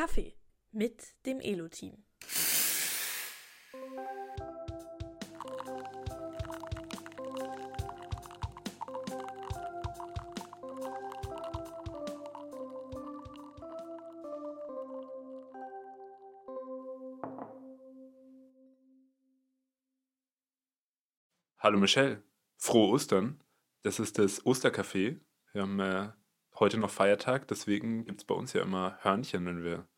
Kaffee mit dem Elo-Team. Hallo Michelle, frohe Ostern. Das ist das Ostercafé. Wir haben äh, heute noch Feiertag, deswegen gibt es bei uns ja immer Hörnchen, wenn wir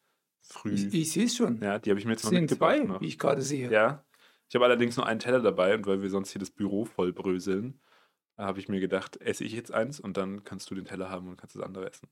früh. Ich, ich sehe es schon. Ja, die habe ich mir jetzt noch sind zwei, noch. wie ich gerade sehe. Ja. Ich habe allerdings nur einen Teller dabei und weil wir sonst hier das Büro voll bröseln, habe ich mir gedacht, esse ich jetzt eins und dann kannst du den Teller haben und kannst das andere essen.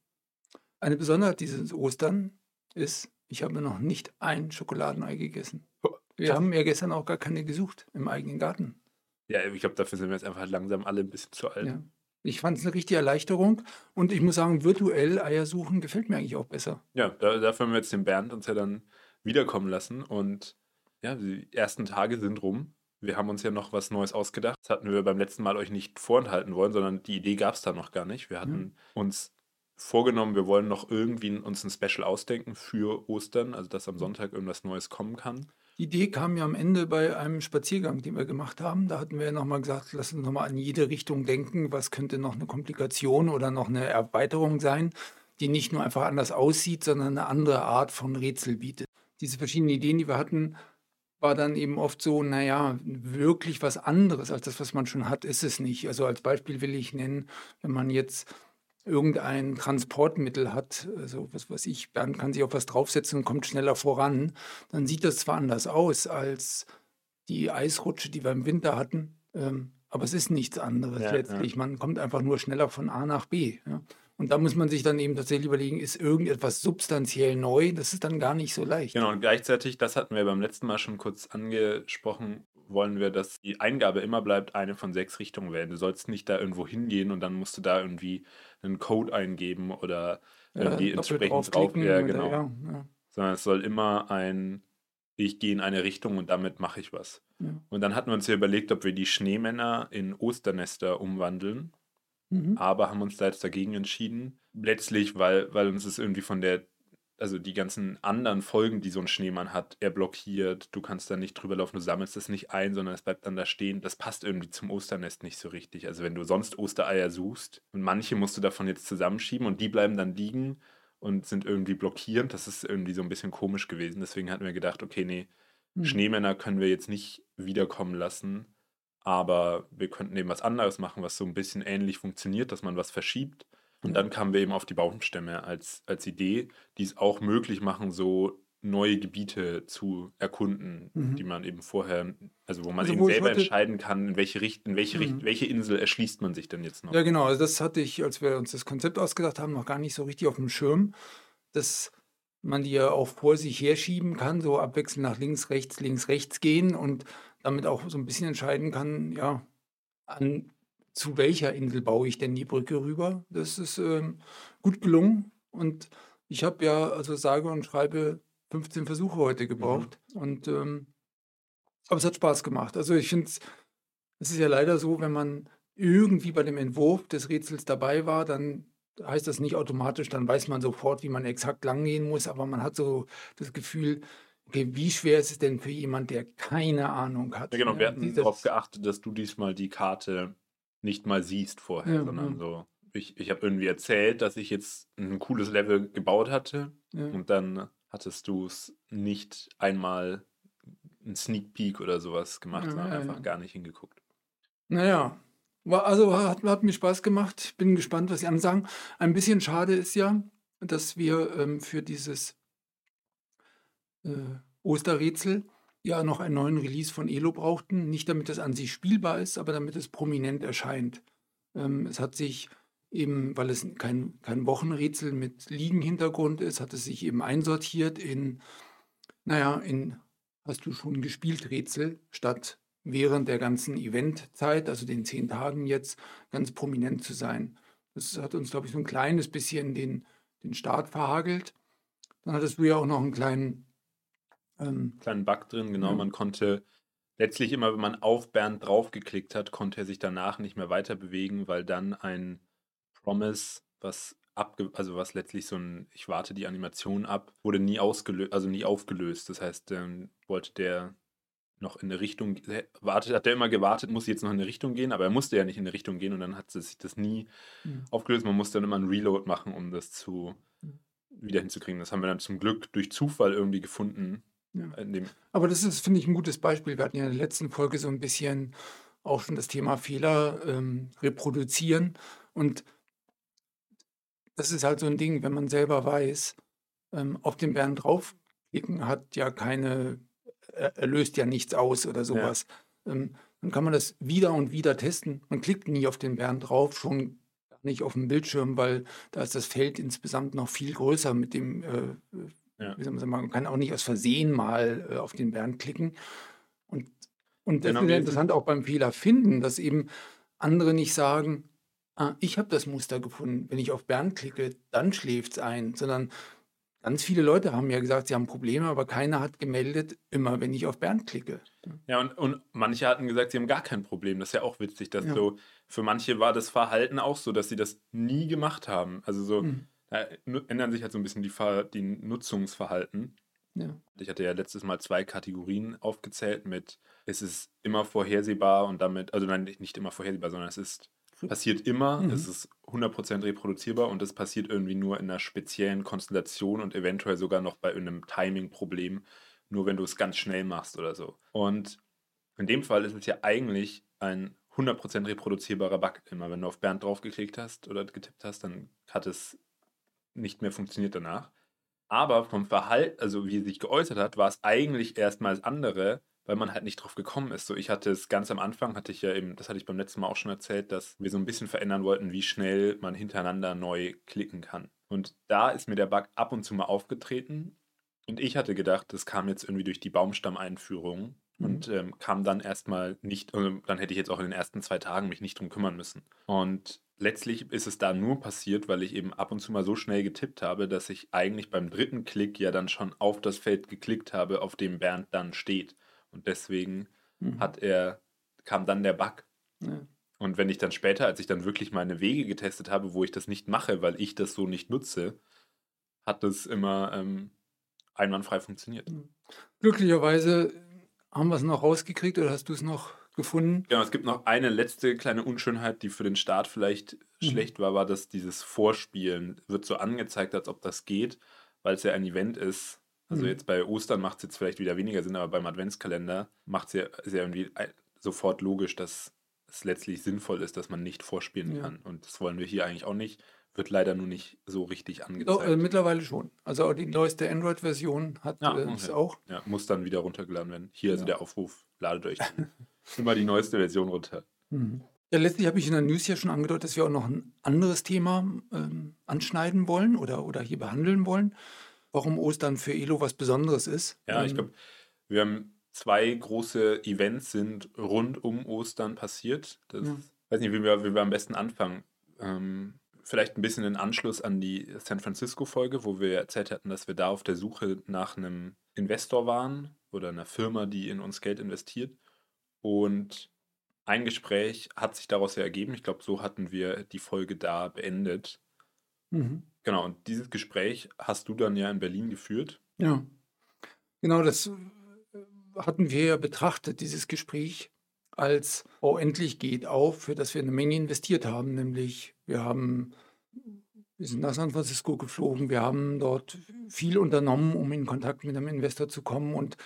Eine Besonderheit dieses Ostern ist, ich habe noch nicht ein Schokoladenei gegessen. Wir haben ja gestern auch gar keine gesucht im eigenen Garten. Ja, ich glaube, dafür sind wir jetzt einfach langsam alle ein bisschen zu alt. Ja. Ich fand es eine richtige Erleichterung und ich muss sagen, virtuell Eier suchen gefällt mir eigentlich auch besser. Ja, da, dafür haben wir jetzt den Bernd uns ja dann wiederkommen lassen und ja, die ersten Tage sind rum. Wir haben uns ja noch was Neues ausgedacht. Das hatten wir beim letzten Mal euch nicht vorenthalten wollen, sondern die Idee gab es da noch gar nicht. Wir hatten uns vorgenommen, wir wollen noch irgendwie uns ein Special ausdenken für Ostern, also dass am Sonntag irgendwas Neues kommen kann. Die Idee kam ja am Ende bei einem Spaziergang, den wir gemacht haben. Da hatten wir ja nochmal gesagt, lass uns nochmal an jede Richtung denken. Was könnte noch eine Komplikation oder noch eine Erweiterung sein, die nicht nur einfach anders aussieht, sondern eine andere Art von Rätsel bietet. Diese verschiedenen Ideen, die wir hatten, war dann eben oft so, naja, wirklich was anderes als das, was man schon hat, ist es nicht. Also als Beispiel will ich nennen, wenn man jetzt irgendein Transportmittel hat, also was weiß ich, Bernd kann sich auf was draufsetzen und kommt schneller voran, dann sieht das zwar anders aus als die Eisrutsche, die wir im Winter hatten, ähm, aber es ist nichts anderes Ja, letztlich. Man kommt einfach nur schneller von A nach B. Ja. Und da muss man sich dann eben tatsächlich überlegen, ist irgendetwas substanziell neu? Das ist dann gar nicht so leicht. Genau, und gleichzeitig, das hatten wir beim letzten Mal schon kurz angesprochen, wollen wir, dass die Eingabe immer bleibt, eine von sechs Richtungen wählen. Du sollst nicht da irgendwo hingehen und dann musst du da irgendwie einen Code eingeben oder irgendwie doppelt entsprechend drauf. Ja, genau. ja, ja, Sondern es soll immer ein, ich gehe in eine Richtung und damit mache ich was. ja. Und dann hatten wir uns ja überlegt, ob wir die Schneemänner in Osternester umwandeln, Mhm. aber haben uns da jetzt dagegen entschieden. Letztlich, weil, weil uns es irgendwie von der, also die ganzen anderen Folgen, die so ein Schneemann hat, er blockiert, du kannst da nicht drüber laufen, du sammelst es nicht ein, sondern es bleibt dann da stehen. Das passt irgendwie zum Osternest nicht so richtig. Also wenn du sonst Ostereier suchst und manche musst du davon jetzt zusammenschieben und die bleiben dann liegen und sind irgendwie blockierend, das ist irgendwie so ein bisschen komisch gewesen. Deswegen hatten wir gedacht, okay, nee, Mhm. Schneemänner können wir jetzt nicht wiederkommen lassen, aber wir könnten eben was anderes machen, was so ein bisschen ähnlich funktioniert, dass man was verschiebt. Und dann kamen wir eben auf die Baumstämme als, als Idee, die es auch möglich machen, so neue Gebiete zu erkunden, Mhm. die man eben vorher, also wo man Also eben wo selber entscheiden kann, in welche Richtung, welche, Mhm. Richt- welche Insel erschließt man sich denn jetzt noch. Ja, genau. Also das hatte ich, als wir uns das Konzept ausgedacht haben, noch gar nicht so richtig auf dem Schirm, dass man die ja auch vor sich herschieben kann, so abwechselnd nach links, rechts, links, rechts gehen und damit auch so ein bisschen entscheiden kann, ja, an zu welcher Insel baue ich denn die Brücke rüber. Das ist ähm, gut gelungen und ich habe ja, also sage und schreibe, 15 Versuche heute gebraucht und ähm, aber es hat Spaß gemacht. Also ich finde es es ist ja leider so, wenn man irgendwie bei dem Entwurf des Rätsels dabei war, dann heißt das nicht automatisch, dann weiß man sofort, wie man exakt lang gehen muss, aber man hat so das Gefühl, okay, wie schwer ist es denn für jemand, der keine Ahnung hat? Ja, genau, wir Ja, hatten darauf geachtet, dass du diesmal die Karte nicht mal siehst vorher, Ja, sondern ja. so. Ich, ich habe irgendwie erzählt, dass ich jetzt ein cooles Level gebaut hatte Ja. und dann hattest du es nicht einmal ein Sneak Peek oder sowas gemacht, sondern einfach gar nicht hingeguckt. Naja, war, also hat, hat mir Spaß gemacht. Bin gespannt, was die anderen sagen. Ein bisschen schade ist ja, dass wir ähm, für dieses äh, Osterrätsel ja noch einen neuen Release von Elo brauchten. Nicht damit es an sich spielbar ist, aber damit es prominent erscheint. Ähm, es hat sich eben, weil es kein, kein Wochenrätsel mit Liegen-Hintergrund ist, hat es sich eben einsortiert in, naja, in hast du schon gespielt Rätsel statt während der ganzen Eventzeit, also den zehn Tagen jetzt, ganz prominent zu sein. Das hat uns, glaube ich, so ein kleines bisschen den, den Start verhagelt. Dann hattest du ja auch noch einen kleinen, ähm, Kleinen Bug drin, genau. Ja. Man konnte letztlich immer, wenn man auf Bernd draufgeklickt hat, konnte er sich danach nicht mehr weiter bewegen, weil dann ein Promise, was abge also was letztlich so ein, ich warte die Animation ab, wurde nie ausgelöst, also nie aufgelöst. Das heißt, ähm, wollte der noch in eine Richtung, wartet, hat der immer gewartet, muss jetzt noch in eine Richtung gehen, aber er musste ja nicht in eine Richtung gehen und dann hat sich das nie mhm. aufgelöst. Man musste dann immer einen Reload machen, um das zu wieder hinzukriegen. Das haben wir dann zum Glück durch Zufall irgendwie gefunden. Ja. aber das ist, finde ich, ein gutes Beispiel. Wir hatten ja in der letzten Folge so ein bisschen auch schon das Thema Fehler ähm, reproduzieren und das ist halt so ein Ding, wenn man selber weiß, ähm, auf den Bären draufklicken hat ja keine er löst ja nichts aus oder sowas. Ja. Ähm, dann kann man das wieder und wieder testen. Man klickt nie auf den Bären drauf, schon nicht auf dem Bildschirm, weil da ist das Feld insgesamt noch viel größer mit dem, äh, ja. man kann auch nicht aus Versehen mal äh, auf den Bären klicken. Und, und das genau, ist ja interessant auch beim Fehler finden, dass eben andere nicht sagen, ah, ich habe das Muster gefunden. Wenn ich auf Bären klicke, dann schläft es ein, sondern Ganz viele Leute haben ja gesagt, sie haben Probleme, aber keiner hat gemeldet, immer wenn ich auf Bernd klicke. Ja, und, und manche hatten gesagt, sie haben gar kein Problem. Das ist ja auch witzig, dass ja. so, für manche war das Verhalten auch so, dass sie das nie gemacht haben. Also so, mhm. Da ändern sich halt so ein bisschen die, die Nutzungsverhalten. Ja. Ich hatte ja letztes Mal zwei Kategorien aufgezählt mit, es ist immer vorhersehbar und damit, also nein, nicht immer vorhersehbar, sondern es ist passiert immer, mhm. es ist 100% reproduzierbar und es passiert irgendwie nur in einer speziellen Konstellation und eventuell sogar noch bei einem Timing-Problem, nur wenn du es ganz schnell machst oder so. Und in dem Fall ist es ja eigentlich ein 100% reproduzierbarer Bug. Immer wenn du auf Bernd draufgeklickt hast oder getippt hast, dann hat es nicht mehr funktioniert danach. Aber vom Verhalten, also wie es sich geäußert hat, war es eigentlich erstmal das andere, weil man halt nicht drauf gekommen ist. So, ich hatte es ganz am Anfang, hatte ich ja eben, das hatte ich beim letzten Mal auch schon erzählt, dass wir so ein bisschen verändern wollten, wie schnell man hintereinander neu klicken kann. Und da ist mir der Bug ab und zu mal aufgetreten. Und ich hatte gedacht, das kam jetzt irgendwie durch die Baumstammeinführung. Und ähm, kam dann erstmal nicht, äh, dann hätte ich jetzt auch in den ersten zwei Tagen mich nicht drum kümmern müssen. Und letztlich ist es da nur passiert, weil ich eben ab und zu mal so schnell getippt habe, dass ich eigentlich beim dritten Klick ja dann schon auf das Feld geklickt habe, auf dem Bernd dann steht. Und deswegen mhm. hat er, kam dann der Bug. Ja. Und wenn ich dann später, als ich dann wirklich meine Wege getestet habe, wo ich das nicht mache, weil ich das so nicht nutze, hat das immer ähm, einwandfrei funktioniert. Mhm. Glücklicherweise haben wir es noch rausgekriegt oder hast du es noch gefunden? Genau, es gibt noch eine letzte kleine Unschönheit, die für den Start vielleicht mhm. schlecht war, war, dass dieses Vorspielen wird so angezeigt, als ob das geht, weil es ja ein Event ist, also mhm. jetzt bei Ostern macht es jetzt vielleicht wieder weniger Sinn, aber beim Adventskalender macht es ja, ja irgendwie sofort logisch, dass es letztlich sinnvoll ist, dass man nicht vorspielen ja. kann. Und das wollen wir hier eigentlich auch nicht. Wird leider nur nicht so richtig angezeigt. Doch, äh, mittlerweile schon. Also auch die neueste Android-Version hat ja, äh, es auch. Ja, muss dann wieder runtergeladen werden. Hier also der Aufruf, ladet euch immer die neueste Version runter. Mhm. Ja, letztlich habe ich in der News ja schon angedeutet, dass wir auch noch ein anderes Thema ähm, anschneiden wollen oder, oder hier behandeln wollen warum Ostern für Elo was Besonderes ist. Ja, ich ähm, glaube, wir haben zwei große Events sind rund um Ostern passiert. Das, ja. weiß nicht, wie wir, wie wir am besten anfangen. Ähm, vielleicht ein bisschen in Anschluss an die San Francisco-Folge, wo wir erzählt hatten, dass wir da auf der Suche nach einem Investor waren oder einer Firma, die in uns Geld investiert. Und ein Gespräch hat sich daraus ja ergeben. Ich glaube, so hatten wir die Folge da beendet. Mhm. Genau, und dieses Gespräch hast du dann ja in Berlin geführt. Ja, genau, das äh, hatten wir ja betrachtet, dieses Gespräch, als, oh, endlich geht auf, für das wir eine Menge investiert haben. Nämlich, wir haben, wir sind nach San Francisco geflogen, wir haben dort viel unternommen, um in Kontakt mit einem Investor zu kommen und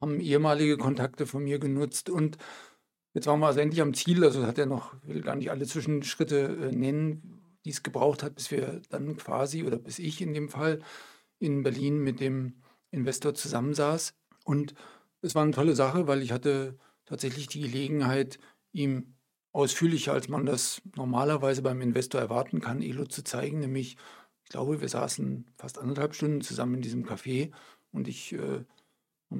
haben ehemalige Kontakte von mir genutzt und Jetzt waren wir also endlich am Ziel, also hat er noch, will gar nicht alle Zwischenschritte äh, nennen, die es gebraucht hat, bis wir dann quasi, oder bis ich in dem Fall, in Berlin mit dem Investor zusammensaß. Und es war eine tolle Sache, weil ich hatte tatsächlich die Gelegenheit, ihm ausführlicher, als man das normalerweise beim Investor erwarten kann, Elo zu zeigen. Nämlich, ich glaube, wir saßen fast anderthalb Stunden zusammen in diesem Café und ich äh,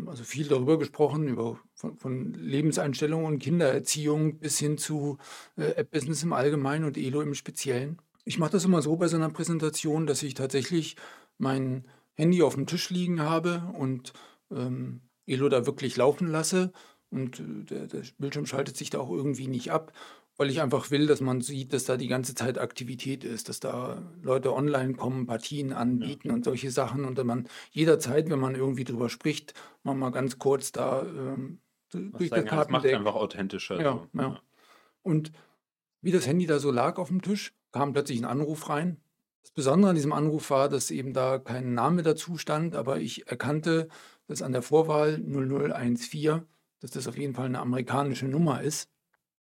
also viel darüber gesprochen, über von, von Lebenseinstellungen und Kindererziehung bis hin zu äh, App-Business im Allgemeinen und Elo im Speziellen. Ich mache das immer so bei so einer Präsentation, dass ich tatsächlich mein Handy auf dem Tisch liegen habe und ähm, Elo da wirklich laufen lasse und äh, der, der Bildschirm schaltet sich da auch irgendwie nicht ab. weil ich einfach will, dass man sieht, dass da die ganze Zeit Aktivität ist, dass da Leute online kommen, Partien anbieten und solche Sachen und dann man jederzeit, wenn man irgendwie drüber spricht, man mal ganz kurz da ähm, durch das ja, das macht einfach authentischer. Ja, so. ja. Und wie das Handy da so lag auf dem Tisch, kam plötzlich ein Anruf rein. Das Besondere an diesem Anruf war, dass eben da kein Name dazu stand, aber ich erkannte, dass an der Vorwahl 0014, dass das auf jeden Fall eine amerikanische Nummer ist.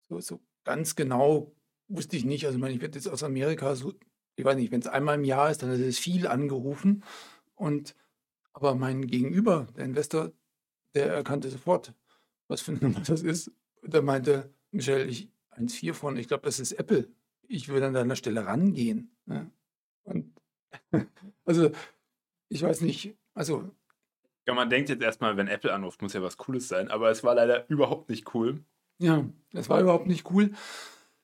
So, so ganz genau wusste ich nicht. Also, ich meine, ich werde jetzt aus Amerika so, ich weiß nicht, wenn es einmal im Jahr ist, dann ist es viel angerufen. Und aber mein Gegenüber, der Investor, der erkannte sofort, was für eine Nummer das ist. Und er meinte, Michelle, ich 1,4 von, ich glaube, das ist Apple. Ich würde an deiner Stelle rangehen. Ne? Und also, ich weiß nicht, also, Ja, man denkt jetzt erstmal, wenn Apple anruft, muss ja was Cooles sein, aber es war leider überhaupt nicht cool. ja, das war überhaupt nicht cool.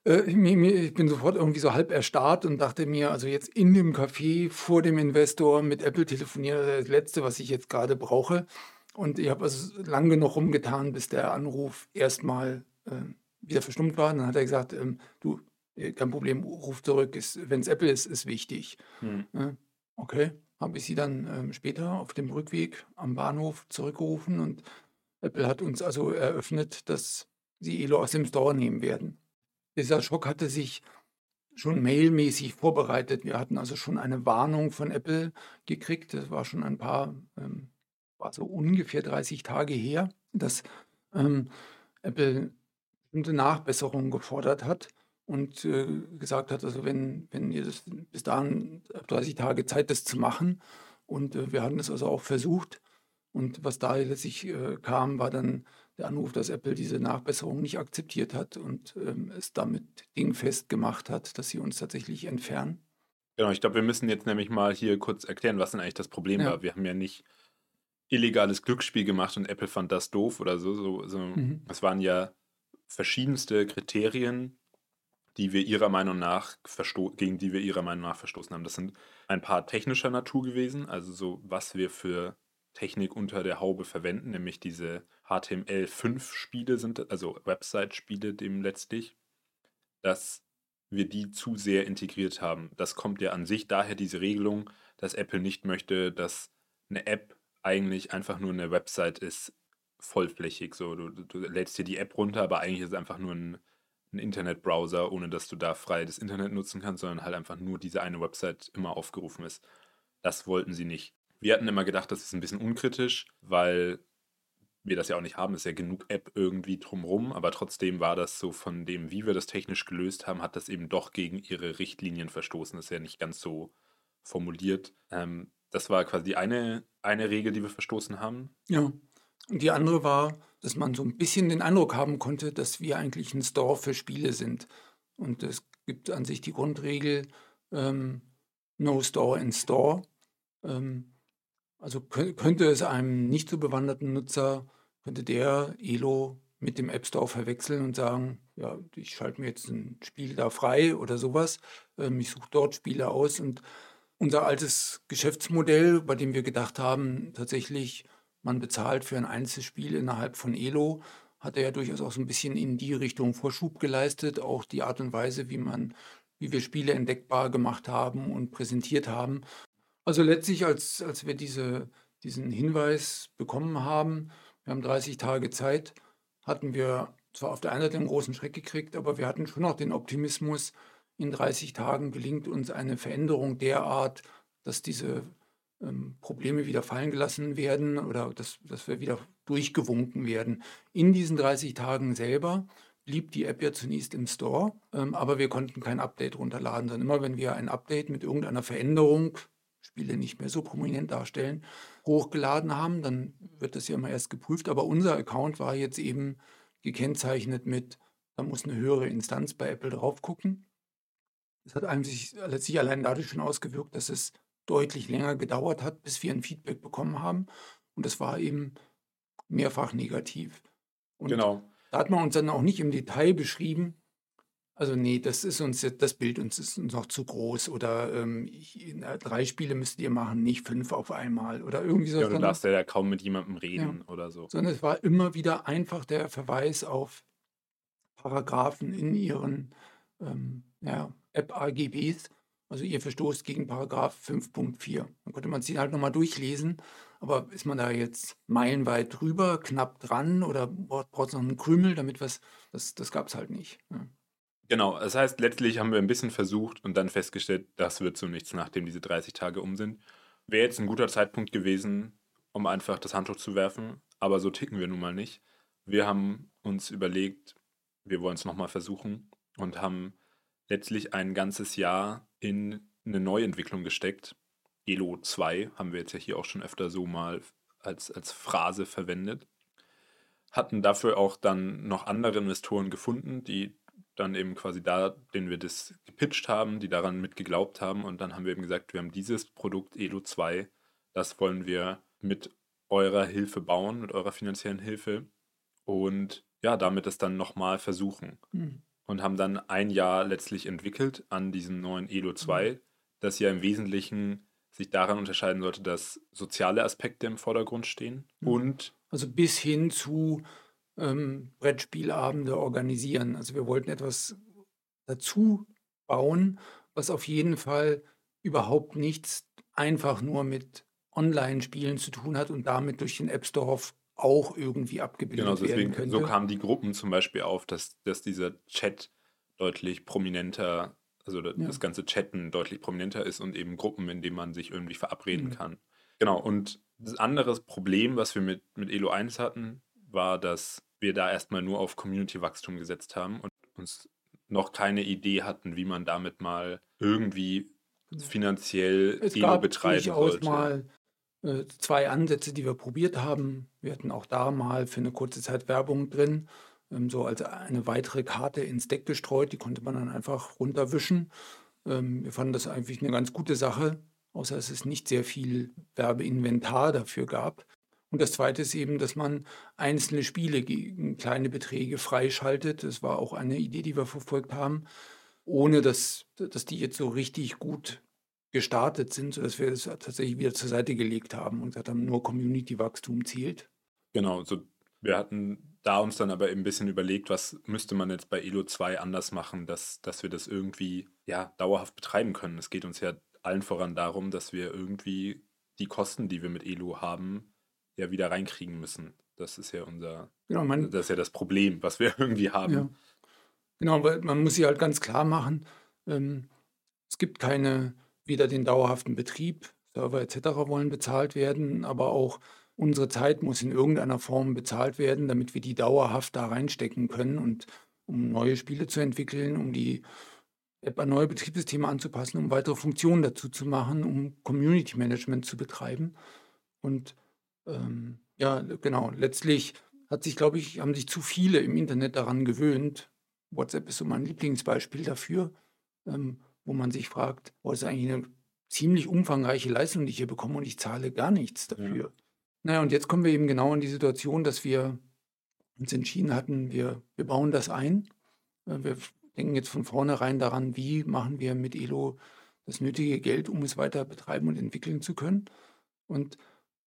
Äh, ich, ich bin sofort irgendwie so halb erstarrt und dachte mir, also jetzt in dem Café vor dem Investor mit Apple telefonieren, das Letzte, was ich jetzt gerade brauche. Und ich habe also lang genug rumgetan, bis der Anruf erstmal ähm, wieder verstummt war. Dann hat er gesagt, ähm, du, äh, kein Problem, ruf zurück, wenn es Apple ist, ist wichtig. Hm. Ja, okay, habe ich sie dann ähm, später auf dem Rückweg am Bahnhof zurückgerufen und Apple hat uns also eröffnet, dass sie Elo aus dem Store nehmen werden. Dieser Schock hatte sich schon mailmäßig vorbereitet. Wir hatten also schon eine Warnung von Apple gekriegt. Das war schon ein paar, ähm, war so ungefähr 30 Tage her, dass ähm, Apple bestimmte Nachbesserungen gefordert hat und äh, gesagt hat, also wenn, wenn ihr das bis dahin habt 30 Tage Zeit, das zu machen. Und äh, wir hatten es also auch versucht. Und was da letztlich äh, kam, war dann der Anruf, dass Apple diese Nachbesserung nicht akzeptiert hat und ähm, es damit dingfest gemacht hat, dass sie uns tatsächlich entfernen. Genau, ich glaube, wir müssen jetzt nämlich mal hier kurz erklären, was denn eigentlich das Problem Ja. war. Wir haben ja nicht illegales Glücksspiel gemacht und Apple fand das doof oder so. so, so. Mhm. Es waren ja verschiedenste Kriterien, die wir ihrer Meinung nach gegen die wir ihrer Meinung nach verstoßen haben. Das sind ein paar technischer Natur gewesen, also so, was wir für Technik unter der Haube verwenden, nämlich diese HTML5-Spiele sind, also Website-Spiele dem letztlich, dass wir die zu sehr integriert haben. Das kommt ja an sich daher diese Regelung, dass Apple nicht möchte, dass eine App eigentlich einfach nur eine Website ist, vollflächig. So, du, du lädst dir die App runter, aber eigentlich ist es einfach nur ein, ein Internetbrowser, ohne dass du da frei das Internet nutzen kannst, sondern halt einfach nur diese eine Website immer aufgerufen ist. Das wollten sie nicht. Wir hatten immer gedacht, das ist ein bisschen unkritisch, weil wir das ja auch nicht haben, ist ja genug App irgendwie drumrum, aber trotzdem war das so von dem, wie wir das technisch gelöst haben, hat das eben doch gegen ihre Richtlinien verstoßen. Das ist ja nicht ganz so formuliert. Ähm, das war quasi eine, eine Regel, die wir verstoßen haben. Ja. Und die andere war, dass man so ein bisschen den Eindruck haben konnte, dass wir eigentlich ein Store für Spiele sind. Und es gibt an sich die Grundregel ähm, No Store in Store. Ähm, also kö- könnte es einem nicht so bewanderten Nutzer, könnte der Elo mit dem App Store verwechseln und sagen, ja, ich schalte mir jetzt ein Spiel da frei oder sowas. Ähm, ich suche dort Spiele aus und unser altes Geschäftsmodell, bei dem wir gedacht haben, tatsächlich, man bezahlt für ein Einzelspiel innerhalb von Elo, hat er ja durchaus auch so ein bisschen in die Richtung Vorschub geleistet. Auch die Art und Weise, wie man, wie wir Spiele entdeckbar gemacht haben und präsentiert haben. Also letztlich, als, als wir diese, diesen Hinweis bekommen haben, wir haben 30 Tage Zeit, hatten wir zwar auf der einen Seite einen großen Schreck gekriegt, aber wir hatten schon auch den Optimismus, in 30 Tagen gelingt uns eine Veränderung derart, dass diese ähm, Probleme wieder fallen gelassen werden oder dass, dass wir wieder durchgewunken werden. In diesen 30 Tagen selber blieb die App ja zunächst im Store, ähm, aber wir konnten kein Update runterladen, sondern immer wenn wir ein Update mit irgendeiner Veränderung, Spiele nicht mehr so prominent darstellen, hochgeladen haben, dann wird das ja immer erst geprüft. Aber unser Account war jetzt eben gekennzeichnet mit, da muss eine höhere Instanz bei Apple drauf gucken. Das hat sich letztlich allein dadurch schon ausgewirkt, dass es deutlich länger gedauert hat, bis wir ein Feedback bekommen haben. Und das war eben mehrfach negativ. Und Genau. da hat man uns dann auch nicht im Detail beschrieben, also nee, das ist uns jetzt, das Bild uns ist uns noch zu groß oder ähm, ich, na, drei Spiele müsst ihr machen, nicht fünf auf einmal oder irgendwie so. Ja, du darfst ja kaum mit jemandem reden oder so. sondern es war immer wieder einfach der Verweis auf Paragraphen in ihren ähm, ja, App-AGBs. Also ihr verstoßt gegen Paragraph 5.4. Dann konnte man sich halt nochmal durchlesen. Aber ist man da jetzt meilenweit drüber, knapp dran oder braucht es noch einen Krümel, damit was, das, das gab es halt nicht. Ja. Genau, das heißt, letztlich haben wir ein bisschen versucht und dann festgestellt, das wird so nichts, nachdem diese 30 Tage um sind. Wäre jetzt ein guter Zeitpunkt gewesen, um einfach das Handtuch zu werfen, aber so ticken wir nun mal nicht. Wir haben uns überlegt, wir wollen es nochmal versuchen und haben letztlich ein ganzes Jahr in eine Neuentwicklung gesteckt. Elo 2 haben wir jetzt ja hier auch schon öfter so mal als, als Phrase verwendet. Hatten dafür auch dann noch andere Investoren gefunden, die dann eben quasi da, denen wir das gepitcht haben, die daran mitgeglaubt haben. Und dann haben wir eben gesagt, wir haben dieses Produkt Elo 2, das wollen wir mit eurer Hilfe bauen, mit eurer finanziellen Hilfe. Und ja, damit es dann nochmal versuchen. Mhm. Und haben dann ein Jahr letztlich entwickelt an diesem neuen Elo 2, mhm. das ja im Wesentlichen sich daran unterscheiden sollte, dass soziale Aspekte im Vordergrund stehen mhm. und also bis hin zu ähm, Brettspielabende organisieren. Also wir wollten etwas dazu bauen, was auf jeden Fall überhaupt nichts einfach nur mit Online-Spielen zu tun hat und damit durch den App Store auch irgendwie abgebildet genau, deswegen, werden könnte. So kamen die Gruppen zum Beispiel auf, dass, dass dieser Chat deutlich prominenter, also das ja. ganze Chatten deutlich prominenter ist und eben Gruppen, in denen man sich irgendwie verabreden mhm. kann. Genau, und das andere Problem, was wir mit, mit Elo 1 hatten, war, dass wir da erstmal nur auf Community-Wachstum gesetzt haben und uns noch keine Idee hatten, wie man damit mal irgendwie finanziell es Elo betreiben sollte. mal äh, zwei Ansätze, die wir probiert haben. Wir hatten auch da mal für eine kurze Zeit Werbung drin, ähm, so als eine weitere Karte ins Deck gestreut. Die konnte man dann einfach runterwischen. Ähm, wir fanden das eigentlich eine ganz gute Sache, außer dass es nicht sehr viel Werbeinventar dafür gab. Und das Zweite ist eben, dass man einzelne Spiele gegen kleine Beträge freischaltet. Das war auch eine Idee, die wir verfolgt haben, ohne dass, dass die jetzt so richtig gut gestartet sind, sodass wir das tatsächlich wieder zur Seite gelegt haben und gesagt haben, nur Community-Wachstum zählt. Genau, so wir hatten da uns dann aber eben ein bisschen überlegt, was müsste man jetzt bei Elo 2 anders machen, dass, dass wir das irgendwie ja, dauerhaft betreiben können. Es geht uns ja allen voran darum, dass wir irgendwie die Kosten, die wir mit Elo haben, ja wieder reinkriegen müssen. Das ist ja unser, genau, man, das ist ja das Problem, was wir irgendwie haben. Ja. Genau, weil man muss sich halt ganz klar machen, ähm, es gibt keine, weder den dauerhaften Betrieb, Server etc. wollen bezahlt werden, aber auch unsere Zeit muss in irgendeiner Form bezahlt werden, damit wir die dauerhaft da reinstecken können und um neue Spiele zu entwickeln, um die App an neue Betriebssysteme anzupassen, um weitere Funktionen dazu zu machen, um Community Management zu betreiben. Und ähm, ja, genau. Letztlich hat sich, glaube ich, haben sich zu viele im Internet daran gewöhnt. WhatsApp ist so mein Lieblingsbeispiel dafür, ähm, wo man sich fragt, oh, ist eigentlich eine ziemlich umfangreiche Leistung, die ich hier bekomme und ich zahle gar nichts dafür. Ja. Naja, und jetzt kommen wir eben genau in die Situation, dass wir uns entschieden hatten, wir, wir bauen das ein. Äh, wir denken jetzt von vornherein daran, wie machen wir mit Elo das nötige Geld, um es weiter betreiben und entwickeln zu können. Und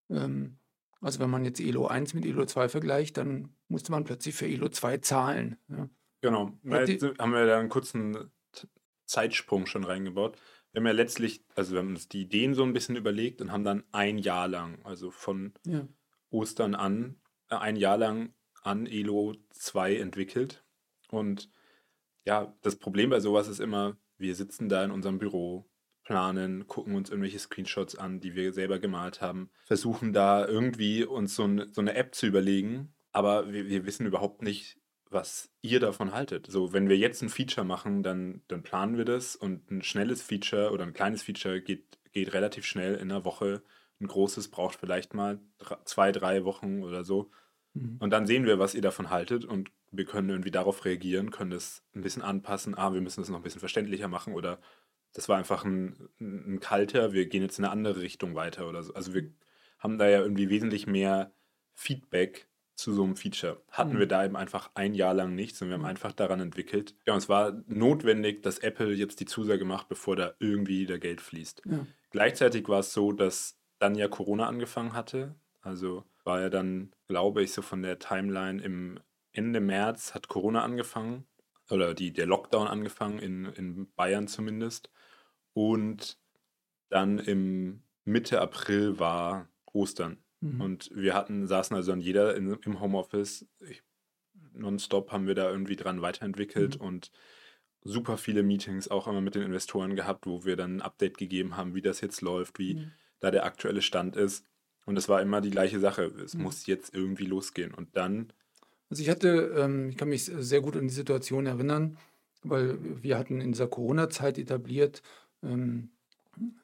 ähm, also wenn man jetzt Elo 1 mit Elo 2 vergleicht, dann musste man plötzlich für Elo 2 zahlen. Ja. Genau. Jetzt haben wir da einen kurzen Zeitsprung schon reingebaut. Wir haben ja letztlich, also wir haben uns die Ideen so ein bisschen überlegt und haben dann ein Jahr lang, also von ja. Ostern an, äh, ein Jahr lang an Elo 2 entwickelt. Und ja, das Problem bei sowas ist immer, wir sitzen da in unserem Büro, planen, gucken uns irgendwelche Screenshots an, die wir selber gemalt haben, versuchen da irgendwie uns so, ein, so eine App zu überlegen, aber wir, wir, wissen überhaupt nicht, was ihr davon haltet. So, wenn wir jetzt ein Feature machen, dann, dann planen wir das und ein schnelles Feature oder ein kleines Feature geht, geht relativ schnell in einer Woche. Ein großes braucht vielleicht mal zwei, drei Wochen oder so. Mhm. Und dann sehen wir, was ihr davon haltet und wir können irgendwie darauf reagieren, können das ein bisschen anpassen. Ah, wir müssen es noch ein bisschen verständlicher machen oder das war einfach ein, ein kalter, wir gehen jetzt in eine andere Richtung weiter oder so. Also wir haben da ja irgendwie wesentlich mehr Feedback zu so einem Feature. Hatten mhm. wir da eben einfach ein Jahr lang nichts und wir haben mhm. einfach daran entwickelt. Ja, und es war notwendig, dass Apple jetzt die Zusage macht, bevor da irgendwie der Geld fließt. Ja. Gleichzeitig war es so, dass dann ja Corona angefangen hatte. Also war ja dann, glaube ich, so von der Timeline im Ende März hat Corona angefangen oder die, der Lockdown angefangen, in, in Bayern zumindest. Und dann im Mitte April war Ostern. Mhm. Und wir hatten, saßen also an jeder in, im Homeoffice. Ich, nonstop haben wir da irgendwie dran weiterentwickelt Mhm. und super viele Meetings auch immer mit den Investoren gehabt, wo wir dann ein Update gegeben haben, wie das jetzt läuft, wie Mhm. da der aktuelle Stand ist. Und es war immer die gleiche Sache. Es Mhm. muss jetzt irgendwie losgehen. Und dann, Also ich hatte, ähm, ich kann mich sehr gut an die Situation erinnern, weil wir hatten in dieser Corona-Zeit etabliert, ähm,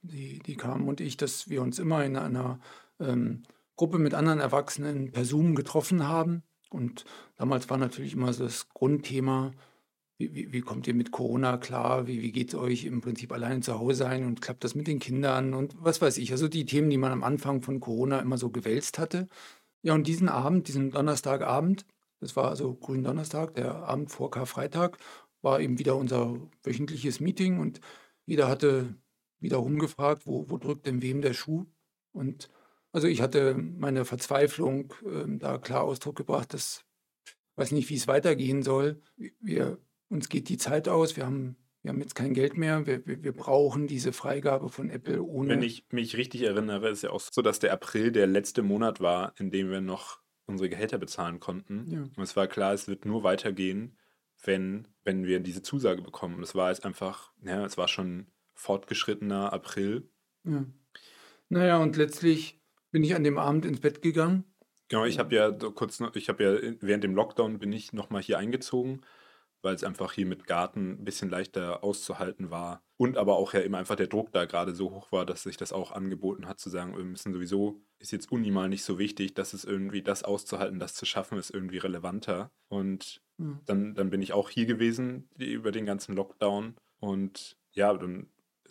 die, die Carmen und ich, dass wir uns immer in einer ähm, Gruppe mit anderen Erwachsenen per Zoom getroffen haben. Und damals war natürlich immer so das Grundthema, wie, wie, wie kommt ihr mit Corona klar? Wie, wie geht es euch im Prinzip alleine zu Hause sein und klappt das mit den Kindern und was weiß ich. Also die Themen, die man am Anfang von Corona immer so gewälzt hatte. Ja, und diesen Abend, diesen Donnerstagabend, das war also Gründonnerstag, der Abend vor Karfreitag, war eben wieder unser wöchentliches Meeting und jeder hatte wieder rumgefragt, wo, wo drückt denn wem der Schuh? Und also ich hatte meine Verzweiflung ähm, da klar Ausdruck gebracht, dass ich weiß nicht, wie es weitergehen soll. Wir, uns geht die Zeit aus, wir haben, wir haben jetzt kein Geld mehr, wir, wir, wir brauchen diese Freigabe von Apple ohne. wenn ich mich richtig erinnere, ist ja auch so, dass der April der letzte Monat war, in dem wir noch unsere Gehälter bezahlen konnten. Ja. Und es war klar, es wird nur weitergehen, wenn, wenn wir diese Zusage bekommen. Und es war jetzt einfach, ja, es war schon fortgeschrittener April. Ja. Naja, und letztlich bin ich an dem Abend ins Bett gegangen. Genau, ich habe ja kurz ich habe ja in- während dem Lockdown bin ich nochmal hier eingezogen, weil es einfach hier mit Garten ein bisschen leichter auszuhalten war. Und aber auch ja immer einfach der Druck da gerade so hoch war, dass sich das auch angeboten hat, zu sagen, wir müssen sowieso, ist jetzt Uni mal nicht so wichtig, dass es irgendwie das auszuhalten, das zu schaffen, ist irgendwie relevanter. Und Ja. dann, dann bin ich auch hier gewesen über den ganzen Lockdown. Und ja, dann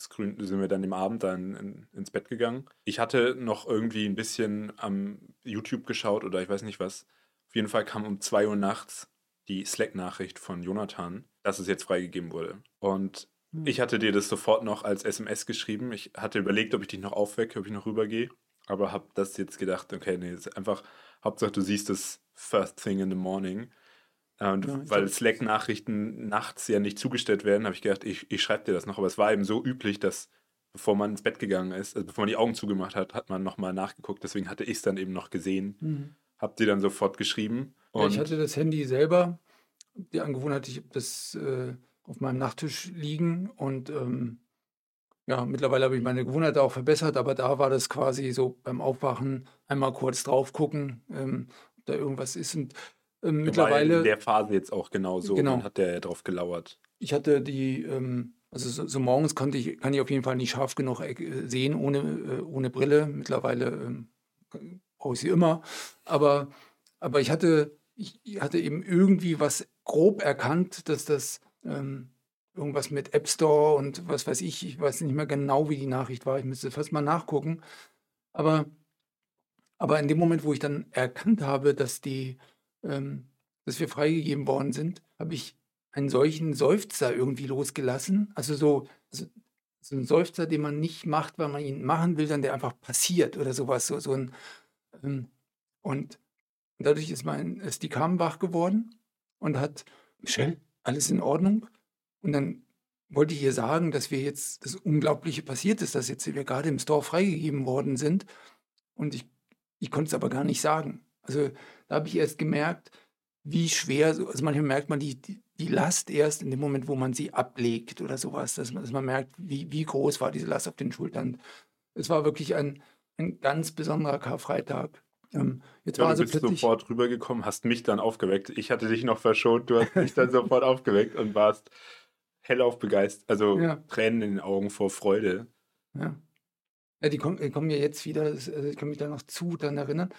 grün, sind wir dann im Abend dann in, ins Bett gegangen. Ich hatte noch irgendwie ein bisschen am YouTube geschaut oder ich weiß nicht was. Auf jeden Fall kam um 2 Uhr nachts die Slack-Nachricht von Jonathan, dass es jetzt freigegeben wurde. Und Hm. ich hatte dir das sofort noch als SMS geschrieben. Ich hatte überlegt, ob ich dich noch aufwecke, ob ich noch rübergehe. Aber habe das jetzt gedacht, okay, nee, ist einfach, Hauptsache du siehst es first thing in the morning. Äh, Und Ja, weil Slack-Nachrichten nachts ja nicht zugestellt werden, habe ich gedacht, ich, ich schreibe dir das noch. Aber es war eben so üblich, dass bevor man ins Bett gegangen ist, also bevor man die Augen zugemacht hat, hat man nochmal nachgeguckt. Deswegen hatte ich es dann eben noch gesehen. Mhm. Hab dir dann sofort geschrieben. Ja, ich hatte das Handy selber, die Angewohnheit, ich habe das äh, auf meinem Nachttisch liegen und ähm, ja, mittlerweile habe ich meine Gewohnheit auch verbessert, aber da war das quasi so beim Aufwachen einmal kurz drauf gucken, ähm, ob da irgendwas ist und ähm, war in mittlerweile, der Phase jetzt auch genauso. Genau. Dann hat der ja drauf gelauert. ich hatte die, ähm, also so, so morgens konnte ich, kann ich auf jeden Fall nicht scharf genug äh, sehen ohne, äh, ohne Brille. Mittlerweile ähm, brauche ich sie immer. Aber, aber ich hatte, ich hatte eben irgendwie was grob erkannt, dass das ähm, irgendwas mit App Store und was weiß ich, ich weiß nicht mehr genau, wie die Nachricht war. Ich müsste fast mal nachgucken. Aber, aber in dem Moment, wo ich dann erkannt habe, dass die, ähm, dass wir freigegeben worden sind, habe ich einen solchen Seufzer irgendwie losgelassen. Also so, so, so ein Seufzer, den man nicht macht, weil man ihn machen will, dann der einfach passiert oder sowas. So, so ein, ähm, und dadurch ist mein, ist die Carmen wach geworden und hat, Michelle, alles in Ordnung? Und dann wollte ich ihr sagen, dass wir jetzt das Unglaubliche passiert ist, dass jetzt wir gerade im Store freigegeben worden sind. Und ich, ich konnte es aber gar nicht sagen. Also da habe ich erst gemerkt, wie schwer, so- also manchmal merkt man die, die, die Last erst in dem Moment, wo man sie ablegt oder sowas, dass man, dass man merkt, wie, wie groß war diese Last auf den Schultern. Es war wirklich ein, ein ganz besonderer Karfreitag. Ähm, jetzt Ja, war du also bist plötzlich, sofort rübergekommen, hast mich dann aufgeweckt. Ich hatte dich noch verschont, du hast mich dann sofort aufgeweckt und warst hellauf begeistert, also Ja. Tränen in den Augen vor Freude. Ja. Ja, die kommen, die kommen mir jetzt wieder, also ich kann mich da noch zu dann erinnern.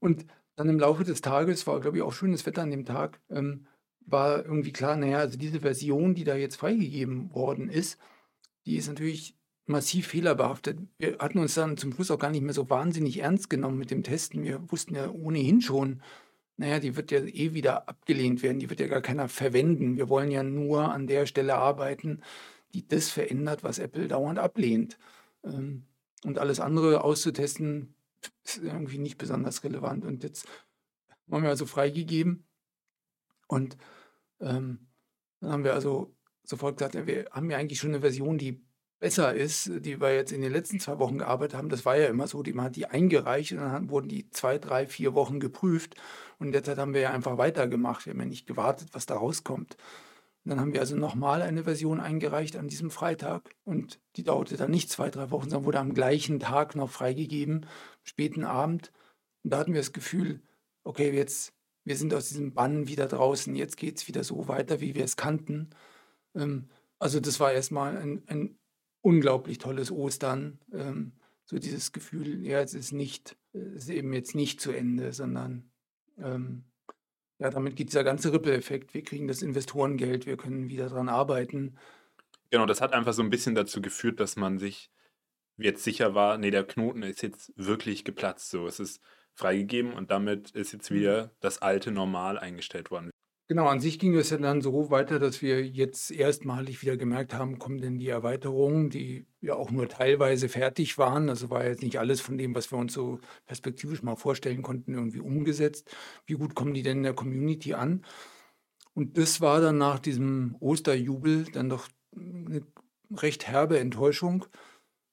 Und dann im Laufe des Tages, war glaube ich auch schönes Wetter an dem Tag, ähm, war irgendwie klar, naja, also diese Version, die da jetzt freigegeben worden ist, die ist natürlich massiv fehlerbehaftet. Wir hatten uns dann zum Schluss auch gar nicht mehr so wahnsinnig ernst genommen mit dem Testen. Wir wussten ja ohnehin schon, naja, die wird ja eh wieder abgelehnt werden, die wird ja gar keiner verwenden. Wir wollen ja nur an der Stelle arbeiten, die das verändert, was Apple dauernd ablehnt. Ähm, und alles andere auszutesten, ist irgendwie nicht besonders relevant. Und jetzt haben wir also freigegeben. Und ähm, dann haben wir also sofort gesagt, ja, wir haben ja eigentlich schon eine Version, die besser ist, die wir jetzt in den letzten zwei Wochen gearbeitet haben. Das war ja immer so, die, man hat die eingereicht und dann wurden die zwei, drei, vier Wochen geprüft. Und derzeit haben wir ja einfach weitergemacht. Wir haben ja nicht gewartet, was da rauskommt. Dann haben wir also nochmal eine Version eingereicht an diesem Freitag. Und die dauerte dann nicht zwei, drei Wochen, sondern wurde am gleichen Tag noch freigegeben, späten Abend. Und da hatten wir das Gefühl, okay, jetzt, wir sind aus diesem Bann wieder draußen, jetzt geht es wieder so weiter, wie wir es kannten. Ähm, also das war erstmal ein, ein unglaublich tolles Ostern. Ähm, so dieses Gefühl, ja, es ist nicht, es ist eben jetzt nicht zu Ende, sondern ähm, ja, damit geht dieser ganze Ripple-Effekt. Wir kriegen das Investorengeld, wir können wieder dran arbeiten. Genau, das hat einfach so ein bisschen dazu geführt, dass man sich jetzt sicher war, nee, der Knoten ist jetzt wirklich geplatzt. So, es ist freigegeben und damit ist jetzt Mhm. wieder das alte Normal eingestellt worden. Genau, an sich ging es ja dann so weiter, dass wir jetzt erstmalig wieder gemerkt haben, kommen denn die Erweiterungen, die ja auch nur teilweise fertig waren. Also war jetzt nicht alles von dem, was wir uns so perspektivisch mal vorstellen konnten, irgendwie umgesetzt. Wie gut kommen die denn in der Community an? Und das war dann nach diesem Osterjubel dann doch eine recht herbe Enttäuschung,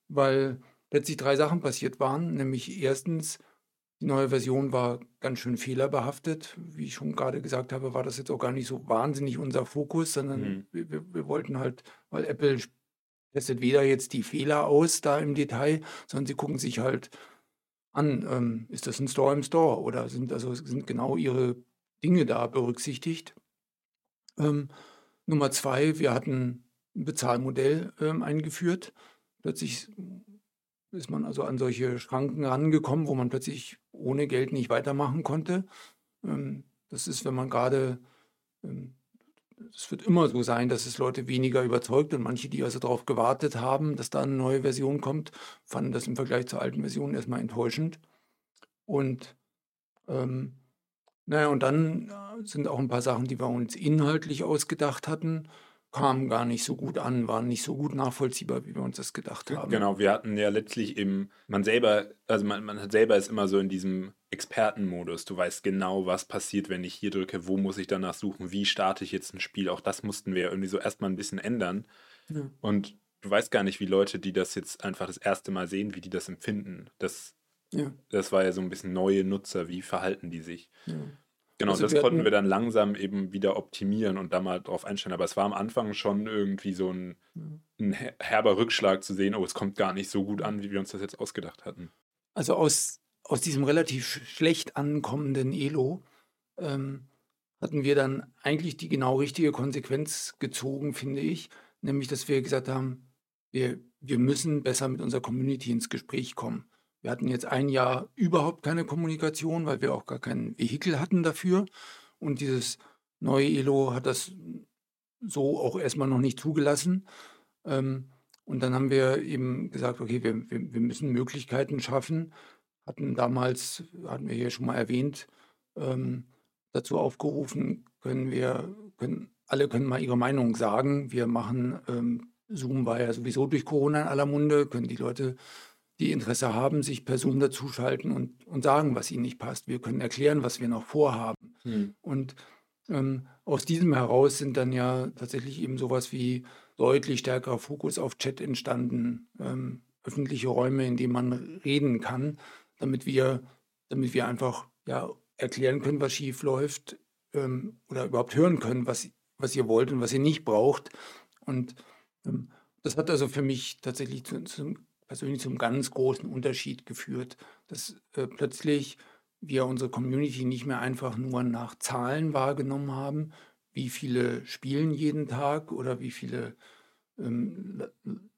weil letztlich drei Sachen passiert waren. Nämlich erstens, die neue Version war ganz schön fehlerbehaftet. Wie ich schon gerade gesagt habe, war das jetzt auch gar nicht so wahnsinnig unser Fokus, sondern Mhm. wir, wir, wollten halt, weil Apple testet weder jetzt die Fehler aus da im Detail, sondern sie gucken sich halt an, ähm, ist das ein Store im Store oder sind also sind genau ihre Dinge da berücksichtigt. Ähm, Nummer zwei, wir hatten ein Bezahlmodell ähm, eingeführt. Plötzlich ist man also an solche Schranken rangekommen, wo man plötzlich ohne Geld nicht weitermachen konnte. Ähm, das ist, wenn man gerade, ähm, es wird immer so sein, dass es Leute weniger überzeugt und manche, die also darauf gewartet haben, dass da eine neue Version kommt, fanden das im Vergleich zur alten Version erstmal enttäuschend. Und ähm, naja, und dann äh, sind auch ein paar Sachen, die wir uns inhaltlich ausgedacht hatten, kamen gar nicht so gut an, waren nicht so gut nachvollziehbar, wie wir uns das gedacht haben. Genau, wir hatten ja letztlich eben, man selber, also man, man hat selber ist immer so in diesem Expertenmodus. Du weißt genau, was passiert, wenn ich hier drücke, wo muss ich danach suchen, wie starte ich jetzt ein Spiel. Auch das mussten wir irgendwie so erstmal ein bisschen ändern. Ja. Und du weißt gar nicht, wie Leute, die das jetzt einfach das erste Mal sehen, wie die das empfinden. Das, Ja, das war ja so ein bisschen neue Nutzer, wie verhalten die sich. ja. Genau, Also das wir konnten hatten- wir dann langsam eben wieder optimieren und da mal drauf einstellen. Aber es war am Anfang schon irgendwie so ein, ein her- herber Rückschlag zu sehen, oh, es kommt gar nicht so gut an, wie wir uns das jetzt ausgedacht hatten. Also aus, aus diesem relativ sch- schlecht ankommenden Elo ähm, hatten wir dann eigentlich die genau richtige Konsequenz gezogen, finde ich. Nämlich, dass wir gesagt haben, wir, wir müssen besser mit unserer Community ins Gespräch kommen. Wir hatten jetzt ein Jahr überhaupt keine Kommunikation, weil wir auch gar kein Vehikel hatten dafür. Und dieses neue Elo hat das so auch erstmal noch nicht zugelassen. Ähm, und dann haben wir eben gesagt, okay, wir, wir, wir müssen Möglichkeiten schaffen. Hatten damals, hatten wir hier schon mal erwähnt, ähm, dazu aufgerufen, können wir, können, alle können mal ihre Meinung sagen. Wir machen, ähm, Zoom war ja sowieso durch Corona in aller Munde, können die Leute, die Interesse haben, sich per Zoom dazuschalten und, und sagen, was ihnen nicht passt. Wir können erklären, was wir noch vorhaben. Und ähm, aus diesem heraus sind dann ja tatsächlich eben sowas wie deutlich stärkerer Fokus auf Chat entstanden, ähm, öffentliche Räume, in denen man reden kann, damit wir, damit wir einfach ja, erklären können, was schief läuft ähm, oder überhaupt hören können, was, was ihr wollt und was ihr nicht braucht. Und ähm, das hat also für mich tatsächlich zu, zum, persönlich zum ganz großen Unterschied geführt, dass äh, plötzlich wir unsere Community nicht mehr einfach nur nach Zahlen wahrgenommen haben, wie viele spielen jeden Tag oder wie viele ähm, la-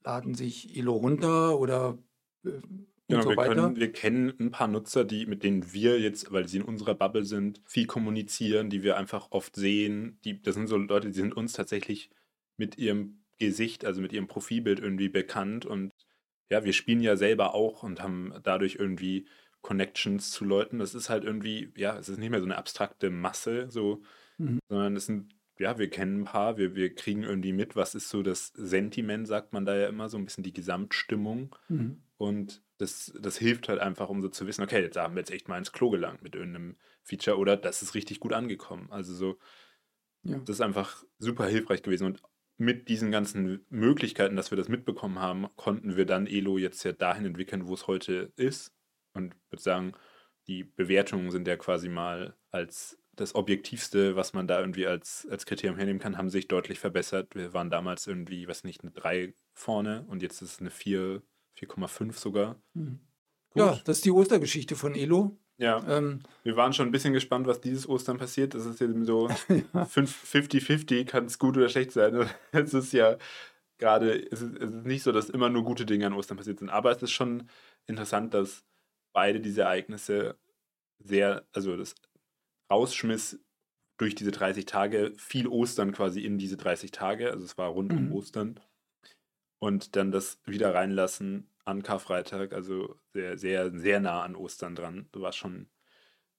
laden sich Elo runter oder äh, und Genau, so wir, weiter. können, wir kennen ein paar Nutzer, die, mit denen wir jetzt, weil sie in unserer Bubble sind, viel kommunizieren, die wir einfach oft sehen. Die, das sind so Leute, die sind uns tatsächlich mit ihrem Gesicht, also mit ihrem Profilbild irgendwie bekannt. Und ja, wir spielen ja selber auch und haben dadurch irgendwie Connections zu Leuten. Das ist halt irgendwie, ja, es ist nicht mehr so eine abstrakte Masse, so, Mhm. sondern es sind, ja, wir kennen ein paar, wir, wir kriegen irgendwie mit, was ist so das Sentiment, sagt man da ja immer, so ein bisschen die Gesamtstimmung. Mhm. Und das, das hilft halt einfach, um so zu wissen, okay, jetzt haben wir jetzt echt mal ins Klo gelangt mit irgendeinem Feature oder das ist richtig gut angekommen. Also so, Ja. Das ist einfach super hilfreich gewesen. Und mit diesen ganzen Möglichkeiten, dass wir das mitbekommen haben, konnten wir dann Elo jetzt ja dahin entwickeln, wo es heute ist. Und ich würde sagen, die Bewertungen sind ja quasi mal als das Objektivste, was man da irgendwie als, als Kriterium hernehmen kann, haben sich deutlich verbessert. Wir waren damals irgendwie, was nicht, eine 3 vorne und jetzt ist es eine 4, 4,5 sogar. Mhm. Ja, das ist die Ostergeschichte von Elo. Ja, Ähm, wir waren schon ein bisschen gespannt, was dieses Ostern passiert. Das ist eben so fünf- 50-50, kann es gut oder schlecht sein. Es ist ja gerade, es ist, es ist nicht so, dass immer nur gute Dinge an Ostern passiert sind. Aber es ist schon interessant, dass beide diese Ereignisse sehr, also das Rausschmiss durch diese 30 Tage, viel Ostern quasi in diese 30 Tage, also es war rund um Mhm. Ostern. Und dann das wieder reinlassen an Karfreitag, also sehr, sehr, sehr nah an Ostern dran. War schon,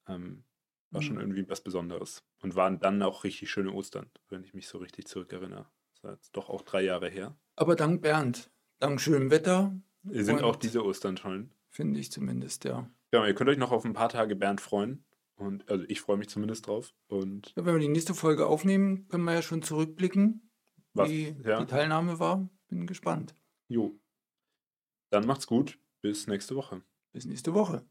ähm, war schon Mhm. irgendwie was Besonderes. Und waren dann auch richtig schöne Ostern, wenn ich mich so richtig zurückerinnere. Das war jetzt doch auch drei Jahre her. aber dank Bernd, dank schönem Wetter, Sind auch diese Ostern toll. finde ich zumindest, ja. Ja, ihr könnt euch noch auf ein paar Tage Bernd freuen. Und also ich freue mich zumindest drauf. Und ja. Wenn wir die nächste Folge aufnehmen, können wir ja schon zurückblicken, Was- wie ja. die Teilnahme war. Bin gespannt. jo. Dann macht's gut. Bis nächste Woche. Bis nächste Woche.